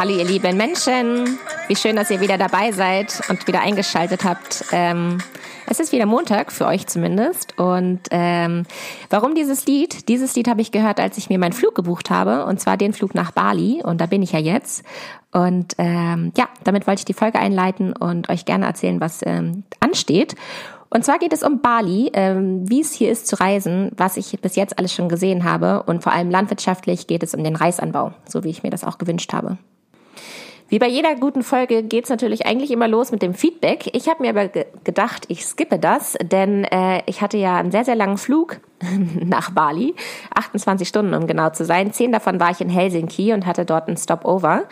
Hallo ihr lieben Menschen, wie schön, dass ihr wieder dabei seid und wieder eingeschaltet habt. Ähm, es ist wieder Montag, für euch zumindest. Und ähm, warum dieses Lied? Dieses Lied habe ich gehört, als ich mir meinen Flug gebucht habe, und zwar den Flug nach Bali. Und da bin ich ja jetzt. Und ähm, ja, damit wollte ich die Folge einleiten und euch gerne erzählen, was ähm, ansteht. Und zwar geht es um Bali, ähm, wie es hier ist zu reisen, was ich bis jetzt alles schon gesehen habe. Und vor allem landwirtschaftlich geht es um den Reisanbau, so wie ich mir das auch gewünscht habe. Wie bei jeder guten Folge geht's natürlich eigentlich immer los mit dem Feedback. Ich habe mir aber ge gedacht, ich skippe das, denn äh, ich hatte ja einen sehr, sehr langen Flug nach Bali, 28 Stunden um genau zu sein. Zehn davon war ich in Helsinki und hatte dort einen Stopover.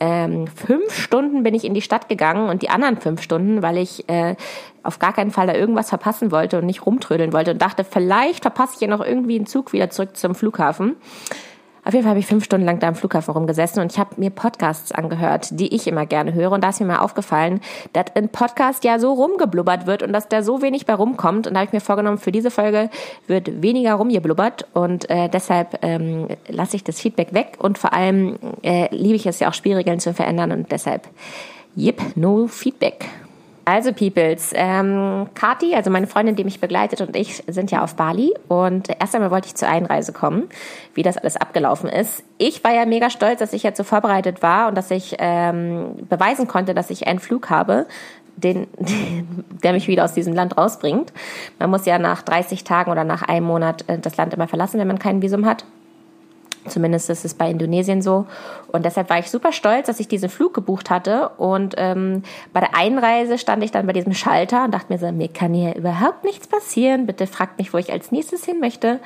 Ähm, fünf Stunden bin ich in die Stadt gegangen und die anderen fünf Stunden, weil ich äh, auf gar keinen Fall da irgendwas verpassen wollte und nicht rumtrödeln wollte und dachte, vielleicht verpasse ich ja noch irgendwie einen Zug wieder zurück zum Flughafen. Auf jeden Fall habe ich fünf Stunden lang da am Flughafen rumgesessen und ich habe mir Podcasts angehört, die ich immer gerne höre. Und da ist mir mal aufgefallen, dass ein Podcast ja so rumgeblubbert wird und dass da so wenig bei rumkommt. Und da habe ich mir vorgenommen, für diese Folge wird weniger rumgeblubbert und äh, deshalb ähm, lasse ich das Feedback weg und vor allem äh, liebe ich es ja auch Spielregeln zu verändern und deshalb, yep, no Feedback. Also Peoples, ähm, Kati, also meine Freundin, die mich begleitet und ich sind ja auf Bali und erst einmal wollte ich zur Einreise kommen, wie das alles abgelaufen ist. Ich war ja mega stolz, dass ich jetzt so vorbereitet war und dass ich ähm, beweisen konnte, dass ich einen Flug habe, den, der mich wieder aus diesem Land rausbringt. Man muss ja nach 30 Tagen oder nach einem Monat äh, das Land immer verlassen, wenn man kein Visum hat. Zumindest ist es bei Indonesien so. Und deshalb war ich super stolz, dass ich diesen Flug gebucht hatte. Und ähm, bei der Einreise stand ich dann bei diesem Schalter und dachte mir so, mir kann hier überhaupt nichts passieren. Bitte fragt mich, wo ich als nächstes hin möchte.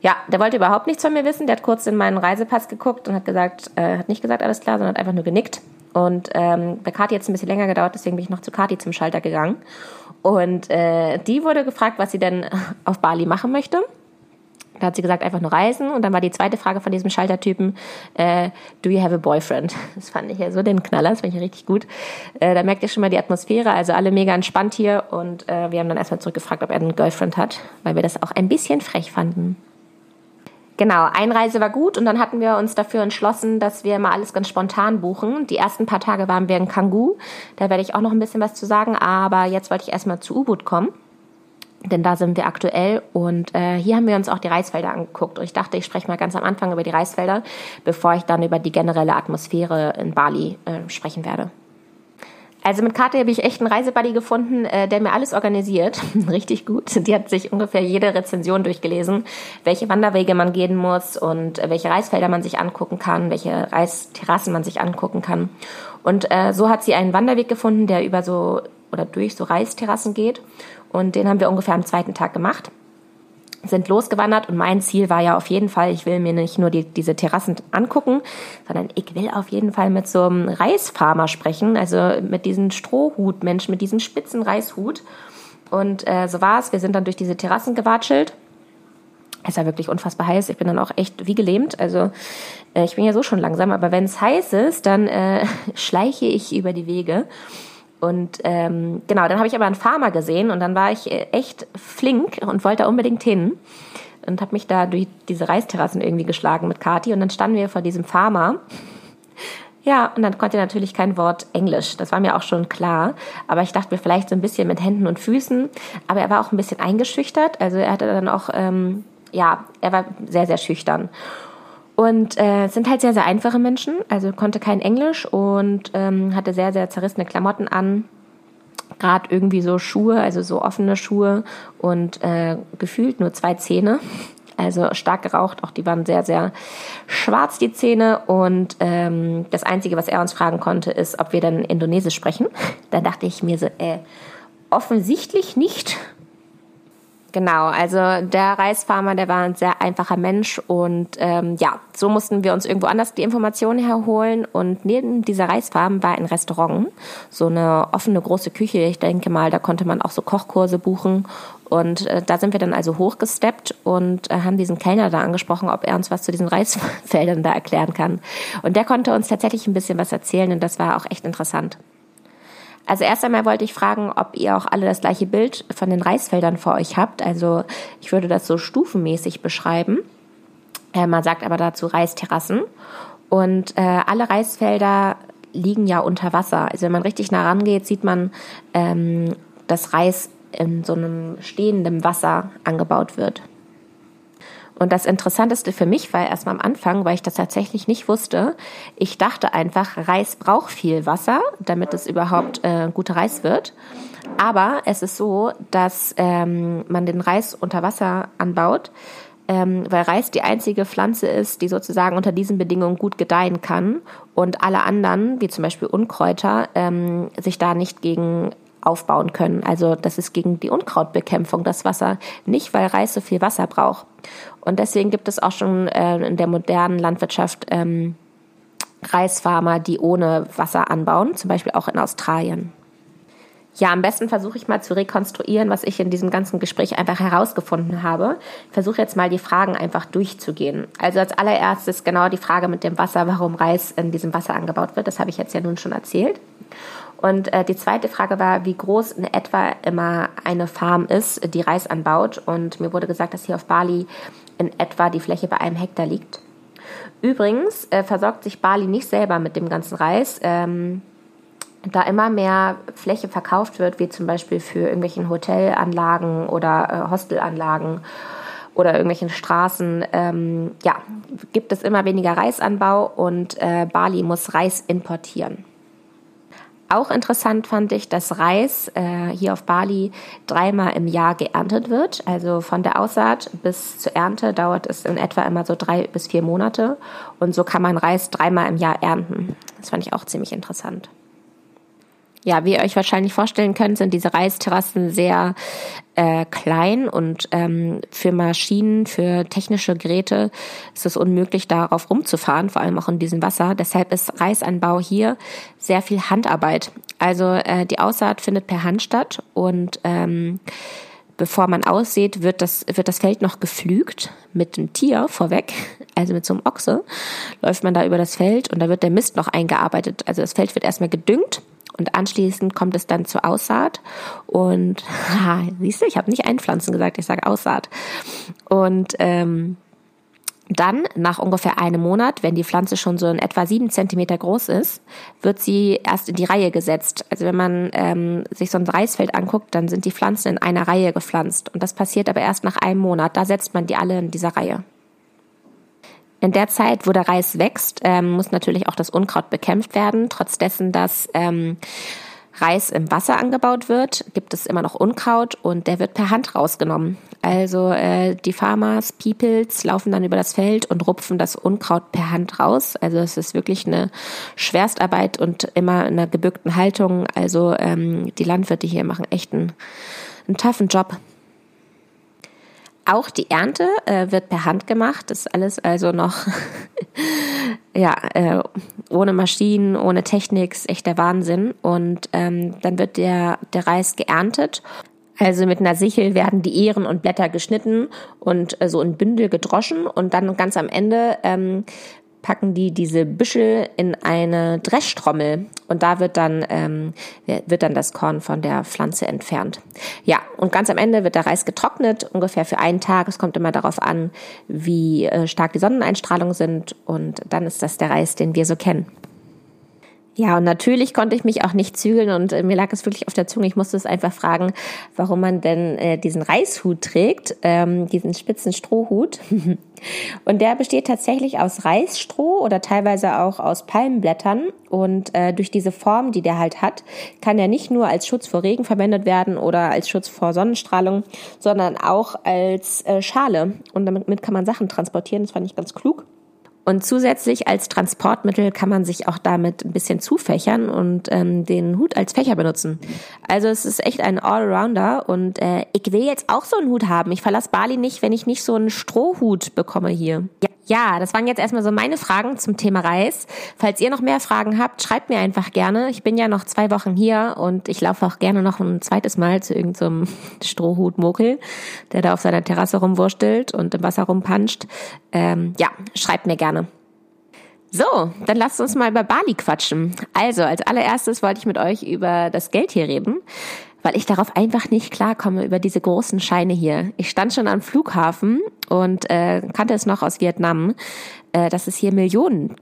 Ja, der wollte überhaupt nichts von mir wissen. Der hat kurz in meinen Reisepass geguckt und hat gesagt, äh, hat nicht gesagt alles klar, sondern hat einfach nur genickt. Und ähm, bei Kati jetzt ein bisschen länger gedauert, deswegen bin ich noch zu Kati zum Schalter gegangen. Und äh, die wurde gefragt, was sie denn auf Bali machen möchte. Da hat sie gesagt, einfach nur reisen. Und dann war die zweite Frage von diesem Schaltertypen, äh, do you have a boyfriend? Das fand ich ja so den Knaller, das fand ich richtig gut. Äh, da merkt ihr schon mal die Atmosphäre, also alle mega entspannt hier. Und äh, wir haben dann erstmal zurückgefragt, ob er einen Girlfriend hat, weil wir das auch ein bisschen frech fanden. Genau, Einreise war gut und dann hatten wir uns dafür entschlossen, dass wir mal alles ganz spontan buchen. Die ersten paar Tage waren wir in Kangoo, da werde ich auch noch ein bisschen was zu sagen, aber jetzt wollte ich erstmal zu U-Boot kommen denn da sind wir aktuell und äh, hier haben wir uns auch die Reisfelder angeguckt. Und ich dachte, ich spreche mal ganz am Anfang über die Reisfelder, bevor ich dann über die generelle Atmosphäre in Bali äh, sprechen werde. Also mit Karte habe ich echt einen Reisebuddy gefunden, äh, der mir alles organisiert. Richtig gut. Die hat sich ungefähr jede Rezension durchgelesen, welche Wanderwege man gehen muss und äh, welche Reisfelder man sich angucken kann, welche Reisterrassen man sich angucken kann. Und äh, so hat sie einen Wanderweg gefunden, der über so oder durch so Reisterrassen geht. Und den haben wir ungefähr am zweiten Tag gemacht. Sind losgewandert und mein Ziel war ja auf jeden Fall, ich will mir nicht nur die, diese Terrassen angucken, sondern ich will auf jeden Fall mit so einem Reisfarmer sprechen, also mit diesem Strohhutmensch, mit diesem spitzen Reishut. Und äh, so war es. Wir sind dann durch diese Terrassen gewatschelt. Es war wirklich unfassbar heiß. Ich bin dann auch echt wie gelähmt. Also äh, ich bin ja so schon langsam, aber wenn es heiß ist, dann äh, schleiche ich über die Wege. Und ähm, genau, dann habe ich aber einen Farmer gesehen und dann war ich äh, echt flink und wollte unbedingt hin und habe mich da durch diese Reisterrassen irgendwie geschlagen mit Kati und dann standen wir vor diesem Farmer. Ja, und dann konnte er natürlich kein Wort Englisch. Das war mir auch schon klar. Aber ich dachte mir vielleicht so ein bisschen mit Händen und Füßen. Aber er war auch ein bisschen eingeschüchtert. Also er hatte dann auch, ähm, ja, er war sehr, sehr schüchtern. Und äh, sind halt sehr, sehr einfache Menschen, also konnte kein Englisch und ähm, hatte sehr, sehr zerrissene Klamotten an. Gerade irgendwie so Schuhe, also so offene Schuhe und äh, gefühlt nur zwei Zähne. Also stark geraucht, auch die waren sehr, sehr schwarz, die Zähne. Und ähm, das Einzige, was er uns fragen konnte, ist, ob wir dann Indonesisch sprechen. Da dachte ich mir so, äh, offensichtlich nicht. Genau, also der Reisfarmer, der war ein sehr einfacher Mensch und ähm, ja, so mussten wir uns irgendwo anders die Informationen herholen und neben dieser Reisfarm war ein Restaurant, so eine offene große Küche. Ich denke mal, da konnte man auch so Kochkurse buchen und äh, da sind wir dann also hochgesteppt und äh, haben diesen Kellner da angesprochen, ob er uns was zu diesen Reisfeldern da erklären kann. Und der konnte uns tatsächlich ein bisschen was erzählen und das war auch echt interessant. Also erst einmal wollte ich fragen, ob ihr auch alle das gleiche Bild von den Reisfeldern vor euch habt. Also ich würde das so stufenmäßig beschreiben. Äh, man sagt aber dazu Reisterrassen. Und äh, alle Reisfelder liegen ja unter Wasser. Also wenn man richtig nah rangeht, sieht man, ähm, dass Reis in so einem stehenden Wasser angebaut wird. Und das Interessanteste für mich war erstmal am Anfang, weil ich das tatsächlich nicht wusste. Ich dachte einfach, Reis braucht viel Wasser, damit es überhaupt äh, guter Reis wird. Aber es ist so, dass ähm, man den Reis unter Wasser anbaut, ähm, weil Reis die einzige Pflanze ist, die sozusagen unter diesen Bedingungen gut gedeihen kann und alle anderen, wie zum Beispiel Unkräuter, ähm, sich da nicht gegen aufbauen können. Also das ist gegen die Unkrautbekämpfung das Wasser, nicht weil Reis so viel Wasser braucht. Und deswegen gibt es auch schon äh, in der modernen Landwirtschaft ähm, Reisfarmer, die ohne Wasser anbauen, zum Beispiel auch in Australien. Ja, am besten versuche ich mal zu rekonstruieren, was ich in diesem ganzen Gespräch einfach herausgefunden habe. Ich versuche jetzt mal die Fragen einfach durchzugehen. Also als allererstes genau die Frage mit dem Wasser, warum Reis in diesem Wasser angebaut wird. Das habe ich jetzt ja nun schon erzählt. Und äh, die zweite Frage war, wie groß in etwa immer eine Farm ist, die Reis anbaut. Und mir wurde gesagt, dass hier auf Bali in etwa die Fläche bei einem Hektar liegt. Übrigens äh, versorgt sich Bali nicht selber mit dem ganzen Reis. Ähm, da immer mehr Fläche verkauft wird, wie zum Beispiel für irgendwelchen Hotelanlagen oder äh, Hostelanlagen oder irgendwelchen Straßen, ähm, ja, gibt es immer weniger Reisanbau und äh, Bali muss Reis importieren. Auch interessant fand ich, dass Reis äh, hier auf Bali dreimal im Jahr geerntet wird. Also von der Aussaat bis zur Ernte dauert es in etwa immer so drei bis vier Monate. Und so kann man Reis dreimal im Jahr ernten. Das fand ich auch ziemlich interessant. Ja, wie ihr euch wahrscheinlich vorstellen könnt, sind diese Reisterrassen sehr äh, klein und ähm, für Maschinen, für technische Geräte ist es unmöglich, darauf rumzufahren, vor allem auch in diesem Wasser. Deshalb ist Reisanbau hier sehr viel Handarbeit. Also äh, die Aussaat findet per Hand statt und ähm, bevor man aussieht, wird das, wird das Feld noch geflügt mit einem Tier vorweg, also mit so einem Ochse, läuft man da über das Feld und da wird der Mist noch eingearbeitet. Also das Feld wird erstmal gedüngt und anschließend kommt es dann zur Aussaat. Und ha, siehst du, ich habe nicht Einpflanzen gesagt, ich sage Aussaat. Und ähm, dann, nach ungefähr einem Monat, wenn die Pflanze schon so in etwa sieben Zentimeter groß ist, wird sie erst in die Reihe gesetzt. Also wenn man ähm, sich so ein Reisfeld anguckt, dann sind die Pflanzen in einer Reihe gepflanzt. Und das passiert aber erst nach einem Monat. Da setzt man die alle in dieser Reihe. In der Zeit, wo der Reis wächst, ähm, muss natürlich auch das Unkraut bekämpft werden. Trotz dessen, dass ähm, Reis im Wasser angebaut wird, gibt es immer noch Unkraut und der wird per Hand rausgenommen. Also äh, die Farmers, Peoples laufen dann über das Feld und rupfen das Unkraut per Hand raus. Also es ist wirklich eine Schwerstarbeit und immer in einer gebückten Haltung. Also ähm, die Landwirte hier machen echt einen, einen toughen Job. Auch die Ernte äh, wird per Hand gemacht. Das ist alles also noch ja äh, ohne Maschinen, ohne Technik, ist echt der Wahnsinn. Und ähm, dann wird der der Reis geerntet. Also mit einer Sichel werden die Ähren und Blätter geschnitten und äh, so in Bündel gedroschen und dann ganz am Ende ähm, packen die diese Büschel in eine Dreschtrommel und da wird dann ähm, wird dann das Korn von der Pflanze entfernt. Ja, und ganz am Ende wird der Reis getrocknet, ungefähr für einen Tag. Es kommt immer darauf an, wie äh, stark die Sonneneinstrahlungen sind und dann ist das der Reis, den wir so kennen. Ja, und natürlich konnte ich mich auch nicht zügeln und äh, mir lag es wirklich auf der Zunge. Ich musste es einfach fragen, warum man denn äh, diesen Reishut trägt, ähm, diesen spitzen Strohhut. und der besteht tatsächlich aus Reisstroh oder teilweise auch aus Palmenblättern. Und äh, durch diese Form, die der halt hat, kann er nicht nur als Schutz vor Regen verwendet werden oder als Schutz vor Sonnenstrahlung, sondern auch als äh, Schale. Und damit kann man Sachen transportieren. Das fand ich ganz klug. Und zusätzlich als Transportmittel kann man sich auch damit ein bisschen zufächern und ähm, den Hut als Fächer benutzen. Also es ist echt ein Allrounder und äh, ich will jetzt auch so einen Hut haben. Ich verlasse Bali nicht, wenn ich nicht so einen Strohhut bekomme hier. Ja. Ja, das waren jetzt erstmal so meine Fragen zum Thema Reis. Falls ihr noch mehr Fragen habt, schreibt mir einfach gerne. Ich bin ja noch zwei Wochen hier und ich laufe auch gerne noch ein zweites Mal zu irgendeinem so Strohhut-Mokel, der da auf seiner Terrasse rumwurstelt und im Wasser rumpanscht. Ähm, ja, schreibt mir gerne. So, dann lasst uns mal über Bali quatschen. Also, als allererstes wollte ich mit euch über das Geld hier reden weil ich darauf einfach nicht klarkomme über diese großen Scheine hier. Ich stand schon am Flughafen und äh, kannte es noch aus Vietnam, äh, dass es hier Millionen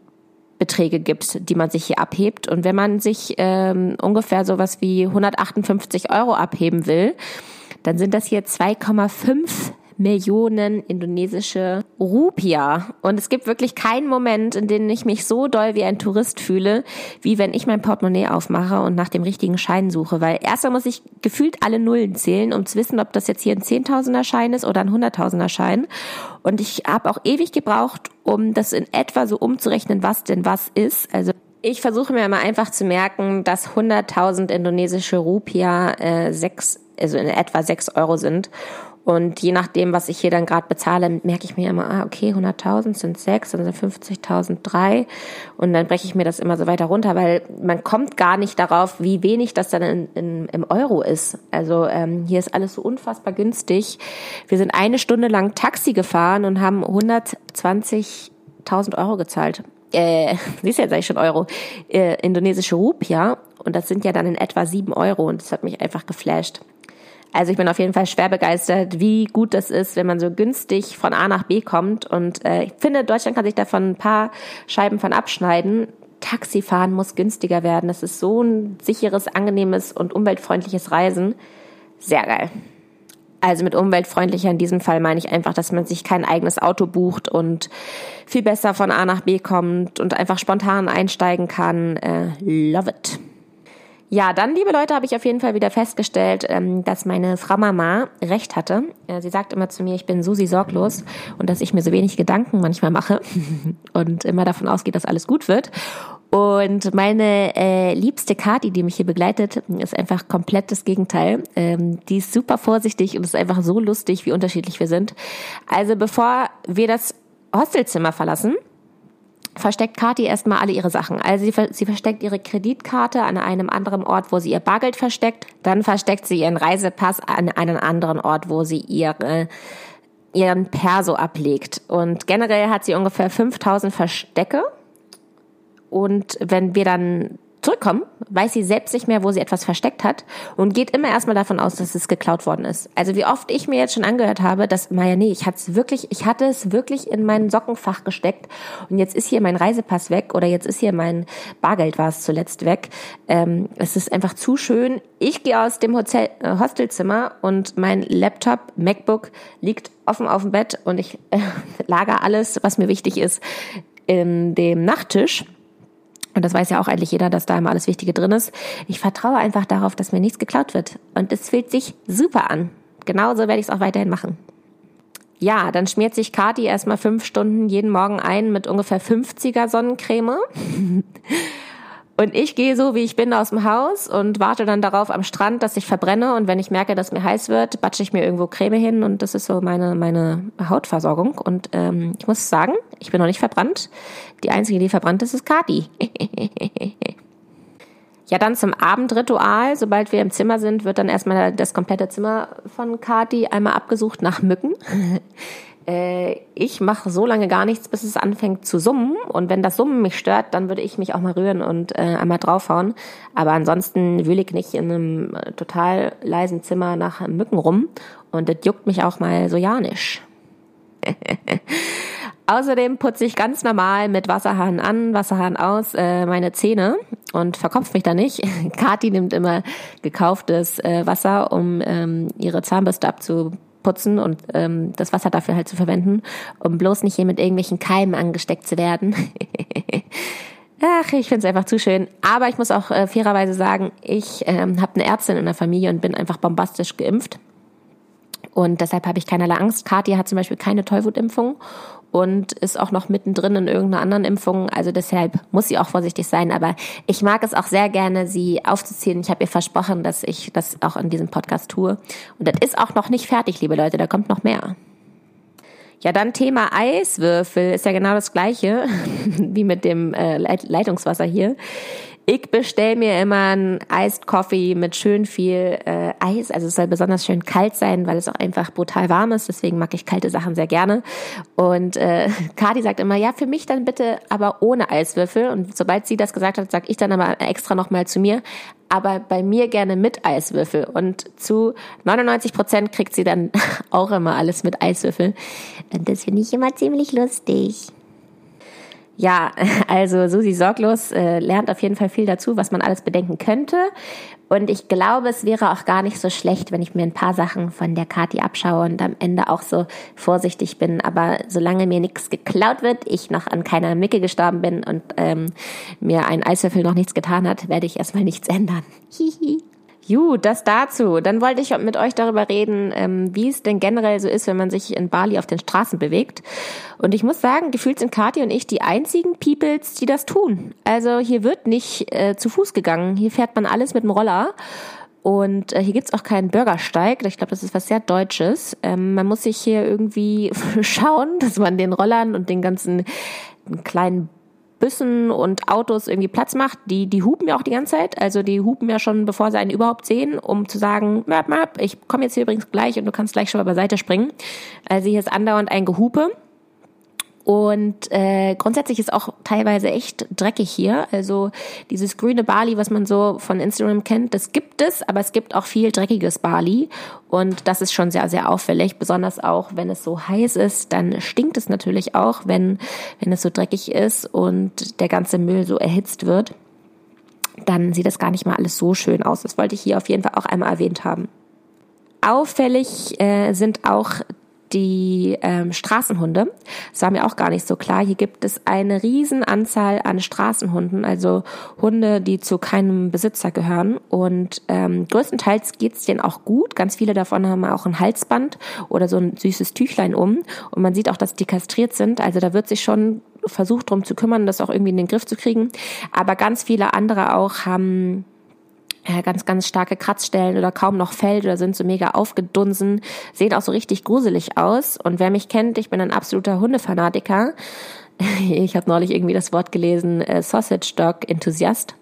Beträge gibt, die man sich hier abhebt. Und wenn man sich ähm, ungefähr sowas wie 158 Euro abheben will, dann sind das hier 2,5 Millionen indonesische Rupia. Und es gibt wirklich keinen Moment, in dem ich mich so doll wie ein Tourist fühle, wie wenn ich mein Portemonnaie aufmache und nach dem richtigen Schein suche. Weil erstmal muss ich gefühlt alle Nullen zählen, um zu wissen, ob das jetzt hier ein Zehntausender Schein ist oder ein Hunderttausender Schein. Und ich habe auch ewig gebraucht, um das in etwa so umzurechnen, was denn was ist. Also ich versuche mir immer einfach zu merken, dass 100.000 indonesische Rupia äh, sechs, also in etwa sechs Euro sind. Und je nachdem, was ich hier dann gerade bezahle, merke ich mir immer, ah, okay, 100.000 sind sechs, dann sind 50.000 drei. Und dann breche ich mir das immer so weiter runter, weil man kommt gar nicht darauf, wie wenig das dann in, in, im Euro ist. Also ähm, hier ist alles so unfassbar günstig. Wir sind eine Stunde lang Taxi gefahren und haben 120.000 Euro gezahlt. Äh, siehst du jetzt eigentlich schon Euro, äh, indonesische Rupia. Und das sind ja dann in etwa sieben Euro. Und das hat mich einfach geflasht. Also ich bin auf jeden Fall schwer begeistert, wie gut das ist, wenn man so günstig von A nach B kommt. Und äh, ich finde, Deutschland kann sich davon ein paar Scheiben von abschneiden. Taxifahren muss günstiger werden. Das ist so ein sicheres, angenehmes und umweltfreundliches Reisen. Sehr geil. Also mit umweltfreundlicher in diesem Fall meine ich einfach, dass man sich kein eigenes Auto bucht und viel besser von A nach B kommt und einfach spontan einsteigen kann. Äh, love it. Ja, dann, liebe Leute, habe ich auf jeden Fall wieder festgestellt, ähm, dass meine Frau Mama recht hatte. Äh, sie sagt immer zu mir, ich bin Susi sorglos und dass ich mir so wenig Gedanken manchmal mache und immer davon ausgeht, dass alles gut wird. Und meine äh, liebste Kati, die mich hier begleitet, ist einfach komplett das Gegenteil. Ähm, die ist super vorsichtig und ist einfach so lustig, wie unterschiedlich wir sind. Also bevor wir das Hostelzimmer verlassen, versteckt Kathi erstmal alle ihre Sachen. Also sie, sie, versteckt ihre Kreditkarte an einem anderen Ort, wo sie ihr Bargeld versteckt. Dann versteckt sie ihren Reisepass an einem anderen Ort, wo sie ihre, ihren Perso ablegt. Und generell hat sie ungefähr 5000 Verstecke. Und wenn wir dann zurückkommen, weiß sie selbst nicht mehr, wo sie etwas versteckt hat und geht immer erstmal davon aus, dass es geklaut worden ist. Also wie oft ich mir jetzt schon angehört habe, dass, Maja, nee, ich hatte es wirklich, ich hatte es wirklich in mein Sockenfach gesteckt und jetzt ist hier mein Reisepass weg oder jetzt ist hier mein Bargeld war es zuletzt weg. Ähm, es ist einfach zu schön. Ich gehe aus dem Hotel, äh, Hostelzimmer und mein Laptop, MacBook liegt offen auf dem Bett und ich äh, lager alles, was mir wichtig ist, in dem Nachttisch und das weiß ja auch eigentlich jeder, dass da immer alles Wichtige drin ist. Ich vertraue einfach darauf, dass mir nichts geklaut wird. Und es fühlt sich super an. Genauso werde ich es auch weiterhin machen. Ja, dann schmiert sich Kati erstmal fünf Stunden jeden Morgen ein mit ungefähr 50er Sonnencreme. Und ich gehe so, wie ich bin, aus dem Haus und warte dann darauf am Strand, dass ich verbrenne. Und wenn ich merke, dass mir heiß wird, batsche ich mir irgendwo Creme hin und das ist so meine, meine Hautversorgung. Und ähm, ich muss sagen, ich bin noch nicht verbrannt. Die einzige, die verbrannt ist, ist Kati. ja, dann zum Abendritual. Sobald wir im Zimmer sind, wird dann erstmal das komplette Zimmer von Kati einmal abgesucht nach Mücken. Äh, ich mache so lange gar nichts, bis es anfängt zu summen. Und wenn das Summen mich stört, dann würde ich mich auch mal rühren und äh, einmal draufhauen. Aber ansonsten wühle ich nicht in einem äh, total leisen Zimmer nach Mücken rum. Und das juckt mich auch mal so ja nicht. Außerdem putze ich ganz normal mit Wasserhahn an, Wasserhahn aus äh, meine Zähne und verkopft mich da nicht. Kathi nimmt immer gekauftes äh, Wasser, um ähm, ihre Zahnbürste abzu putzen und ähm, das Wasser dafür halt zu verwenden, um bloß nicht hier mit irgendwelchen Keimen angesteckt zu werden. Ach, ich finde es einfach zu schön. Aber ich muss auch äh, fairerweise sagen, ich ähm, habe eine Ärztin in der Familie und bin einfach bombastisch geimpft. Und deshalb habe ich keinerlei Angst. Kathi hat zum Beispiel keine Tollwutimpfung und ist auch noch mittendrin in irgendeiner anderen Impfung. Also deshalb muss sie auch vorsichtig sein. Aber ich mag es auch sehr gerne, sie aufzuziehen. Ich habe ihr versprochen, dass ich das auch in diesem Podcast tue. Und das ist auch noch nicht fertig, liebe Leute. Da kommt noch mehr. Ja, dann Thema Eiswürfel ist ja genau das gleiche wie mit dem äh, Leitungswasser hier. Ich bestell mir immer einen Iced Coffee mit schön viel äh, Eis. Also es soll besonders schön kalt sein, weil es auch einfach brutal warm ist. Deswegen mag ich kalte Sachen sehr gerne. Und äh, Kati sagt immer, ja, für mich dann bitte aber ohne Eiswürfel. Und sobald sie das gesagt hat, sag ich dann aber extra nochmal zu mir, aber bei mir gerne mit Eiswürfel. Und zu 99 Prozent kriegt sie dann auch immer alles mit Eiswürfel. Und das finde ich immer ziemlich lustig. Ja, also Susi Sorglos äh, lernt auf jeden Fall viel dazu, was man alles bedenken könnte. Und ich glaube, es wäre auch gar nicht so schlecht, wenn ich mir ein paar Sachen von der Kati abschaue und am Ende auch so vorsichtig bin. Aber solange mir nichts geklaut wird, ich noch an keiner Micke gestorben bin und ähm, mir ein Eiswürfel noch nichts getan hat, werde ich erstmal nichts ändern. Hihi. Gut, das dazu. Dann wollte ich mit euch darüber reden, ähm, wie es denn generell so ist, wenn man sich in Bali auf den Straßen bewegt. Und ich muss sagen, gefühlt sind Kathi und ich die einzigen Peoples, die das tun. Also hier wird nicht äh, zu Fuß gegangen. Hier fährt man alles mit dem Roller. Und äh, hier gibt's auch keinen Bürgersteig. Ich glaube, das ist was sehr Deutsches. Ähm, man muss sich hier irgendwie schauen, dass man den Rollern und den ganzen kleinen Büssen und Autos irgendwie Platz macht. Die, die hupen ja auch die ganze Zeit. Also die hupen ja schon, bevor sie einen überhaupt sehen, um zu sagen, map, map, ich komme jetzt hier übrigens gleich und du kannst gleich schon mal beiseite springen. Also hier ist andauernd ein Gehupe. Und äh, grundsätzlich ist auch teilweise echt dreckig hier. Also dieses grüne Bali, was man so von Instagram kennt, das gibt es, aber es gibt auch viel dreckiges Bali. Und das ist schon sehr, sehr auffällig. Besonders auch, wenn es so heiß ist, dann stinkt es natürlich auch, wenn, wenn es so dreckig ist und der ganze Müll so erhitzt wird. Dann sieht das gar nicht mal alles so schön aus. Das wollte ich hier auf jeden Fall auch einmal erwähnt haben. Auffällig äh, sind auch die ähm, Straßenhunde. Das war mir auch gar nicht so klar. Hier gibt es eine riesen Anzahl an Straßenhunden, also Hunde, die zu keinem Besitzer gehören. Und ähm, größtenteils geht's denen auch gut. Ganz viele davon haben auch ein Halsband oder so ein süßes Tüchlein um. Und man sieht auch, dass die kastriert sind. Also da wird sich schon versucht, drum zu kümmern, das auch irgendwie in den Griff zu kriegen. Aber ganz viele andere auch haben ganz, ganz starke Kratzstellen oder kaum noch Fell oder sind so mega aufgedunsen, sehen auch so richtig gruselig aus. Und wer mich kennt, ich bin ein absoluter Hundefanatiker. Ich habe neulich irgendwie das Wort gelesen, äh, Sausage Dog Enthusiast.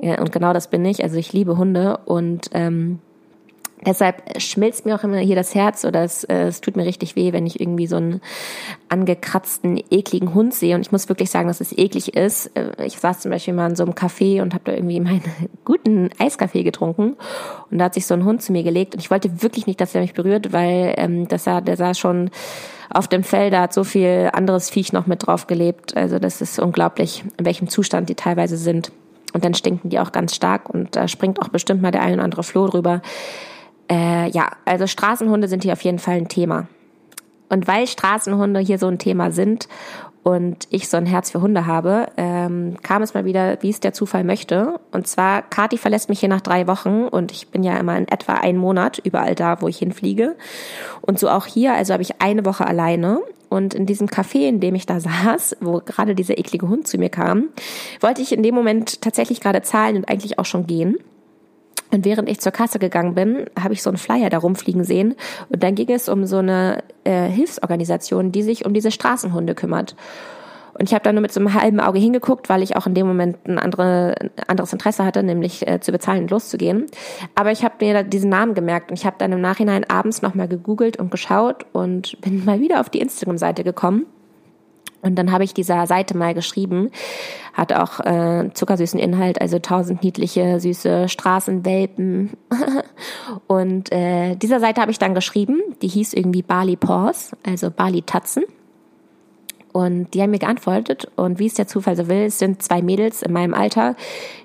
Ja, und genau das bin ich. Also ich liebe Hunde und ähm, Deshalb schmilzt mir auch immer hier das Herz oder es, äh, es tut mir richtig weh, wenn ich irgendwie so einen angekratzten, ekligen Hund sehe. Und ich muss wirklich sagen, dass es eklig ist. Äh, ich saß zum Beispiel mal in so einem Café und habe da irgendwie meinen guten Eiskaffee getrunken. Und da hat sich so ein Hund zu mir gelegt. Und ich wollte wirklich nicht, dass er mich berührt, weil ähm, das sah, der sah schon auf dem Fell, da hat so viel anderes Viech noch mit drauf gelebt. Also das ist unglaublich, in welchem Zustand die teilweise sind. Und dann stinken die auch ganz stark und da springt auch bestimmt mal der ein oder andere Floh drüber. Äh, ja, also Straßenhunde sind hier auf jeden Fall ein Thema. Und weil Straßenhunde hier so ein Thema sind und ich so ein Herz für Hunde habe, ähm, kam es mal wieder, wie es der Zufall möchte. Und zwar, Kati verlässt mich hier nach drei Wochen und ich bin ja immer in etwa einen Monat überall da, wo ich hinfliege. Und so auch hier, also habe ich eine Woche alleine. Und in diesem Café, in dem ich da saß, wo gerade dieser eklige Hund zu mir kam, wollte ich in dem Moment tatsächlich gerade zahlen und eigentlich auch schon gehen. Und während ich zur Kasse gegangen bin, habe ich so einen Flyer da rumfliegen sehen. Und dann ging es um so eine äh, Hilfsorganisation, die sich um diese Straßenhunde kümmert. Und ich habe da nur mit so einem halben Auge hingeguckt, weil ich auch in dem Moment ein, andere, anderes Interesse hatte, nämlich äh, zu bezahlen und loszugehen. Aber ich habe mir diesen Namen gemerkt und ich habe dann im Nachhinein abends nochmal gegoogelt und geschaut und bin mal wieder auf die Instagram-Seite gekommen und dann habe ich dieser Seite mal geschrieben, hat auch äh, zuckersüßen Inhalt, also tausend niedliche, süße Straßenwelpen. und äh, dieser Seite habe ich dann geschrieben, die hieß irgendwie Bali Paws, also Bali Tatzen. Und die haben mir geantwortet. Und wie es der Zufall so will, es sind zwei Mädels in meinem Alter,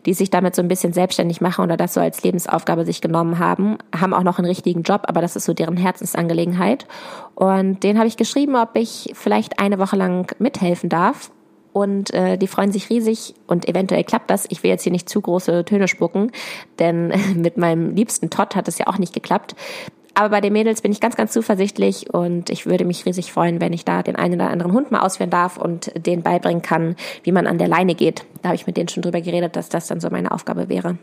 die sich damit so ein bisschen selbstständig machen oder das so als Lebensaufgabe sich genommen haben, haben auch noch einen richtigen Job, aber das ist so deren Herzensangelegenheit. Und den habe ich geschrieben, ob ich vielleicht eine Woche lang mithelfen darf. Und äh, die freuen sich riesig und eventuell klappt das. Ich will jetzt hier nicht zu große Töne spucken, denn mit meinem liebsten Todd hat es ja auch nicht geklappt. Aber bei den Mädels bin ich ganz, ganz zuversichtlich und ich würde mich riesig freuen, wenn ich da den einen oder anderen Hund mal ausführen darf und denen beibringen kann, wie man an der Leine geht. Da habe ich mit denen schon drüber geredet, dass das dann so meine Aufgabe wäre.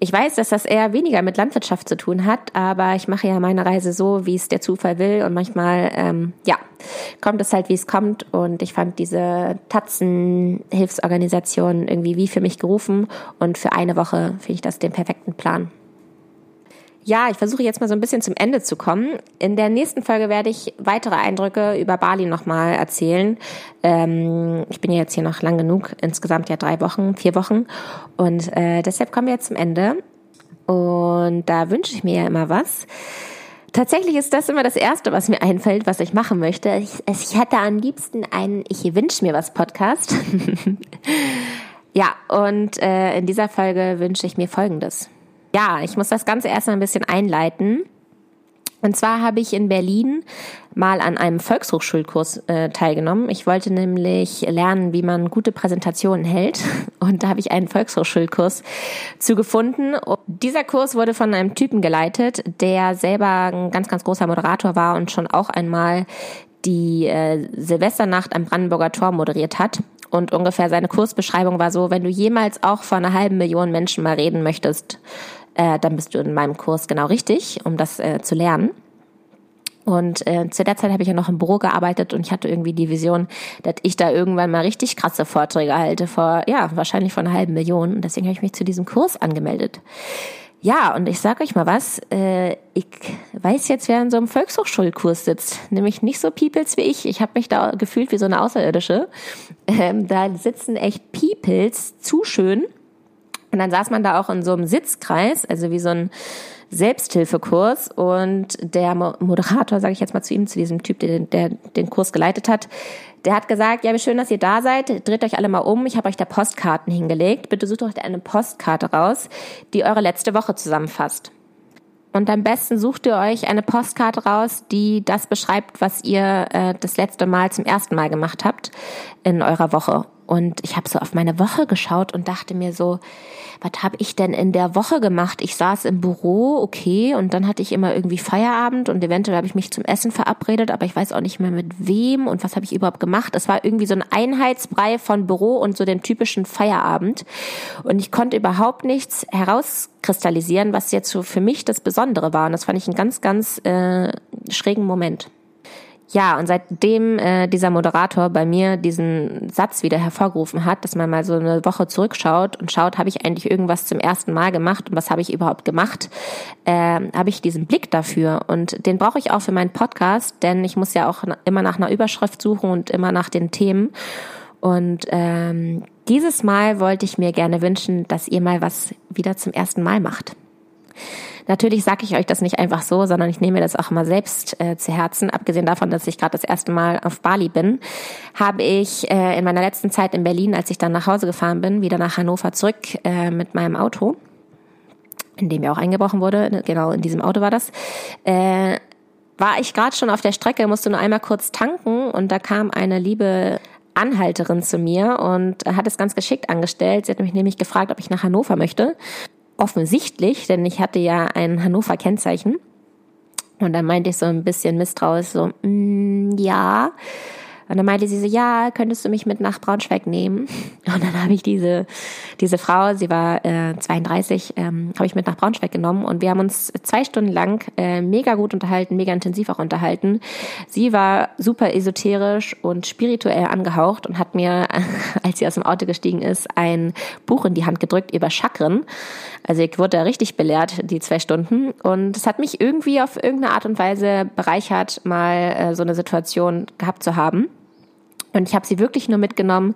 Ich weiß, dass das eher weniger mit Landwirtschaft zu tun hat, aber ich mache ja meine Reise so, wie es der Zufall will und manchmal, ähm, ja, kommt es halt, wie es kommt und ich fand diese Tatzen-Hilfsorganisation irgendwie wie für mich gerufen und für eine Woche finde ich das den perfekten Plan. Ja, ich versuche jetzt mal so ein bisschen zum Ende zu kommen. In der nächsten Folge werde ich weitere Eindrücke über Bali nochmal erzählen. Ähm, ich bin ja jetzt hier noch lang genug, insgesamt ja drei Wochen, vier Wochen. Und äh, deshalb kommen wir jetzt zum Ende. Und da wünsche ich mir ja immer was. tatsächlich ist das immer das Erste, was mir einfällt, was ich machen möchte. Ich, ich hätte am liebsten einen Ich wünsche mir was Podcast. ja, und äh, in dieser Folge wünsche ich mir Folgendes. Ja, ich muss das Ganze erstmal ein bisschen einleiten. Und zwar habe ich in Berlin mal an einem Volkshochschulkurs äh, teilgenommen. Ich wollte nämlich lernen, wie man gute Präsentationen hält. Und da habe ich einen Volkshochschulkurs zu gefunden. Und dieser Kurs wurde von einem Typen geleitet, der selber ein ganz, ganz großer Moderator war und schon auch einmal die äh, Silvesternacht am Brandenburger Tor moderiert hat. Und ungefähr seine Kursbeschreibung war so, wenn du jemals auch vor einer halben Million Menschen mal reden möchtest, äh, dann bist du in meinem Kurs genau richtig, um das äh, zu lernen. Und äh, zu der Zeit habe ich ja noch im Büro gearbeitet und ich hatte irgendwie die Vision, dass ich da irgendwann mal richtig krasse Vorträge halte vor, ja, wahrscheinlich vor einer halben Million. Und deswegen habe ich mich zu diesem Kurs angemeldet. Ja, und ich sage euch mal was, äh, ich weiß jetzt, wer in so einem Volkshochschulkurs sitzt. Nämlich nicht so Peoples wie ich. Ich habe mich da gefühlt wie so eine Außerirdische. Ähm, da sitzen echt Peoples zu schön und dann saß man da auch in so einem Sitzkreis, also wie so ein Selbsthilfekurs und der Moderator, sage ich jetzt mal zu ihm, zu diesem Typ, der, der den Kurs geleitet hat, der hat gesagt, ja, wie schön, dass ihr da seid. Dreht euch alle mal um. Ich habe euch da Postkarten hingelegt. Bitte sucht euch eine Postkarte raus, die eure letzte Woche zusammenfasst. Und am besten sucht ihr euch eine Postkarte raus, die das beschreibt, was ihr äh, das letzte Mal zum ersten Mal gemacht habt in eurer Woche. Und ich habe so auf meine Woche geschaut und dachte mir so, was habe ich denn in der Woche gemacht? Ich saß im Büro, okay, und dann hatte ich immer irgendwie Feierabend und eventuell habe ich mich zum Essen verabredet, aber ich weiß auch nicht mehr mit wem und was habe ich überhaupt gemacht. Es war irgendwie so ein Einheitsbrei von Büro und so dem typischen Feierabend. Und ich konnte überhaupt nichts herauskristallisieren, was jetzt so für mich das Besondere war. Und das fand ich einen ganz, ganz äh, schrägen Moment. Ja, und seitdem äh, dieser Moderator bei mir diesen Satz wieder hervorgerufen hat, dass man mal so eine Woche zurückschaut und schaut, habe ich eigentlich irgendwas zum ersten Mal gemacht und was habe ich überhaupt gemacht, äh, habe ich diesen Blick dafür. Und den brauche ich auch für meinen Podcast, denn ich muss ja auch immer nach einer Überschrift suchen und immer nach den Themen. Und ähm, dieses Mal wollte ich mir gerne wünschen, dass ihr mal was wieder zum ersten Mal macht. Natürlich sage ich euch das nicht einfach so, sondern ich nehme mir das auch immer selbst äh, zu Herzen. Abgesehen davon, dass ich gerade das erste Mal auf Bali bin, habe ich äh, in meiner letzten Zeit in Berlin, als ich dann nach Hause gefahren bin, wieder nach Hannover zurück äh, mit meinem Auto, in dem ja auch eingebrochen wurde. Genau in diesem Auto war das. Äh, war ich gerade schon auf der Strecke, musste nur einmal kurz tanken und da kam eine liebe Anhalterin zu mir und hat es ganz geschickt angestellt. Sie hat mich nämlich gefragt, ob ich nach Hannover möchte offensichtlich, denn ich hatte ja ein Hannover Kennzeichen. Und dann meinte ich so ein bisschen misstrauisch so, mm, ja. Und dann meinte sie so, ja, könntest du mich mit nach Braunschweig nehmen? Und dann habe ich diese, diese Frau, sie war äh, 32, ähm, habe ich mit nach Braunschweig genommen und wir haben uns zwei Stunden lang äh, mega gut unterhalten, mega intensiv auch unterhalten. Sie war super esoterisch und spirituell angehaucht und hat mir, als sie aus dem Auto gestiegen ist, ein Buch in die Hand gedrückt über Chakren. Also ich wurde da richtig belehrt, die zwei Stunden. Und es hat mich irgendwie auf irgendeine Art und Weise bereichert, mal äh, so eine Situation gehabt zu haben. Und ich habe sie wirklich nur mitgenommen,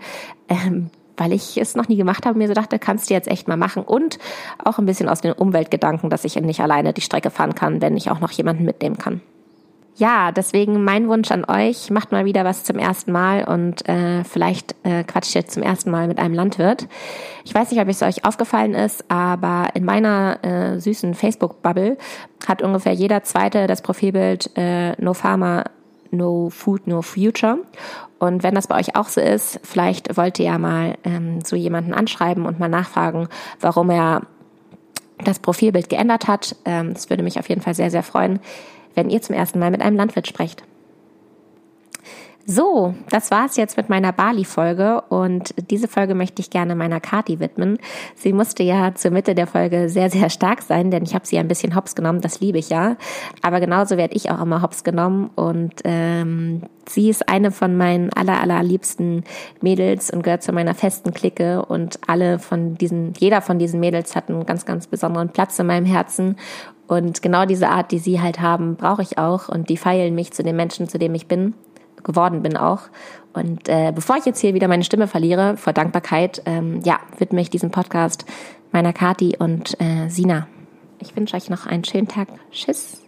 ähm, weil ich es noch nie gemacht habe, mir so dachte, kannst du jetzt echt mal machen. Und auch ein bisschen aus den Umweltgedanken, dass ich nicht alleine die Strecke fahren kann, wenn ich auch noch jemanden mitnehmen kann. Ja, deswegen mein Wunsch an euch, macht mal wieder was zum ersten Mal und äh, vielleicht äh, quatscht ihr zum ersten Mal mit einem Landwirt. Ich weiß nicht, ob es euch aufgefallen ist, aber in meiner äh, süßen Facebook-Bubble hat ungefähr jeder Zweite das Profilbild äh, No Farmer No Food, No Future. Und wenn das bei euch auch so ist, vielleicht wollt ihr ja mal ähm, so jemanden anschreiben und mal nachfragen, warum er das Profilbild geändert hat. Ähm, das würde mich auf jeden Fall sehr, sehr freuen, wenn ihr zum ersten Mal mit einem Landwirt sprecht. So, das war's jetzt mit meiner Bali-Folge und diese Folge möchte ich gerne meiner Kati widmen. Sie musste ja zur Mitte der Folge sehr, sehr stark sein, denn ich habe sie ein bisschen hops genommen, das liebe ich ja. Aber genauso werde ich auch immer hops genommen und ähm, sie ist eine von meinen aller, allerliebsten Mädels und gehört zu meiner festen Clique und alle von diesen, jeder von diesen Mädels hat einen ganz, ganz besonderen Platz in meinem Herzen und genau diese Art, die sie halt haben, brauche ich auch und die feilen mich zu den Menschen, zu dem ich bin geworden bin auch. Und äh, bevor ich jetzt hier wieder meine Stimme verliere, vor Dankbarkeit, ähm, ja, widme ich diesen Podcast meiner Kati und äh, Sina. Ich wünsche euch noch einen schönen Tag. Tschüss.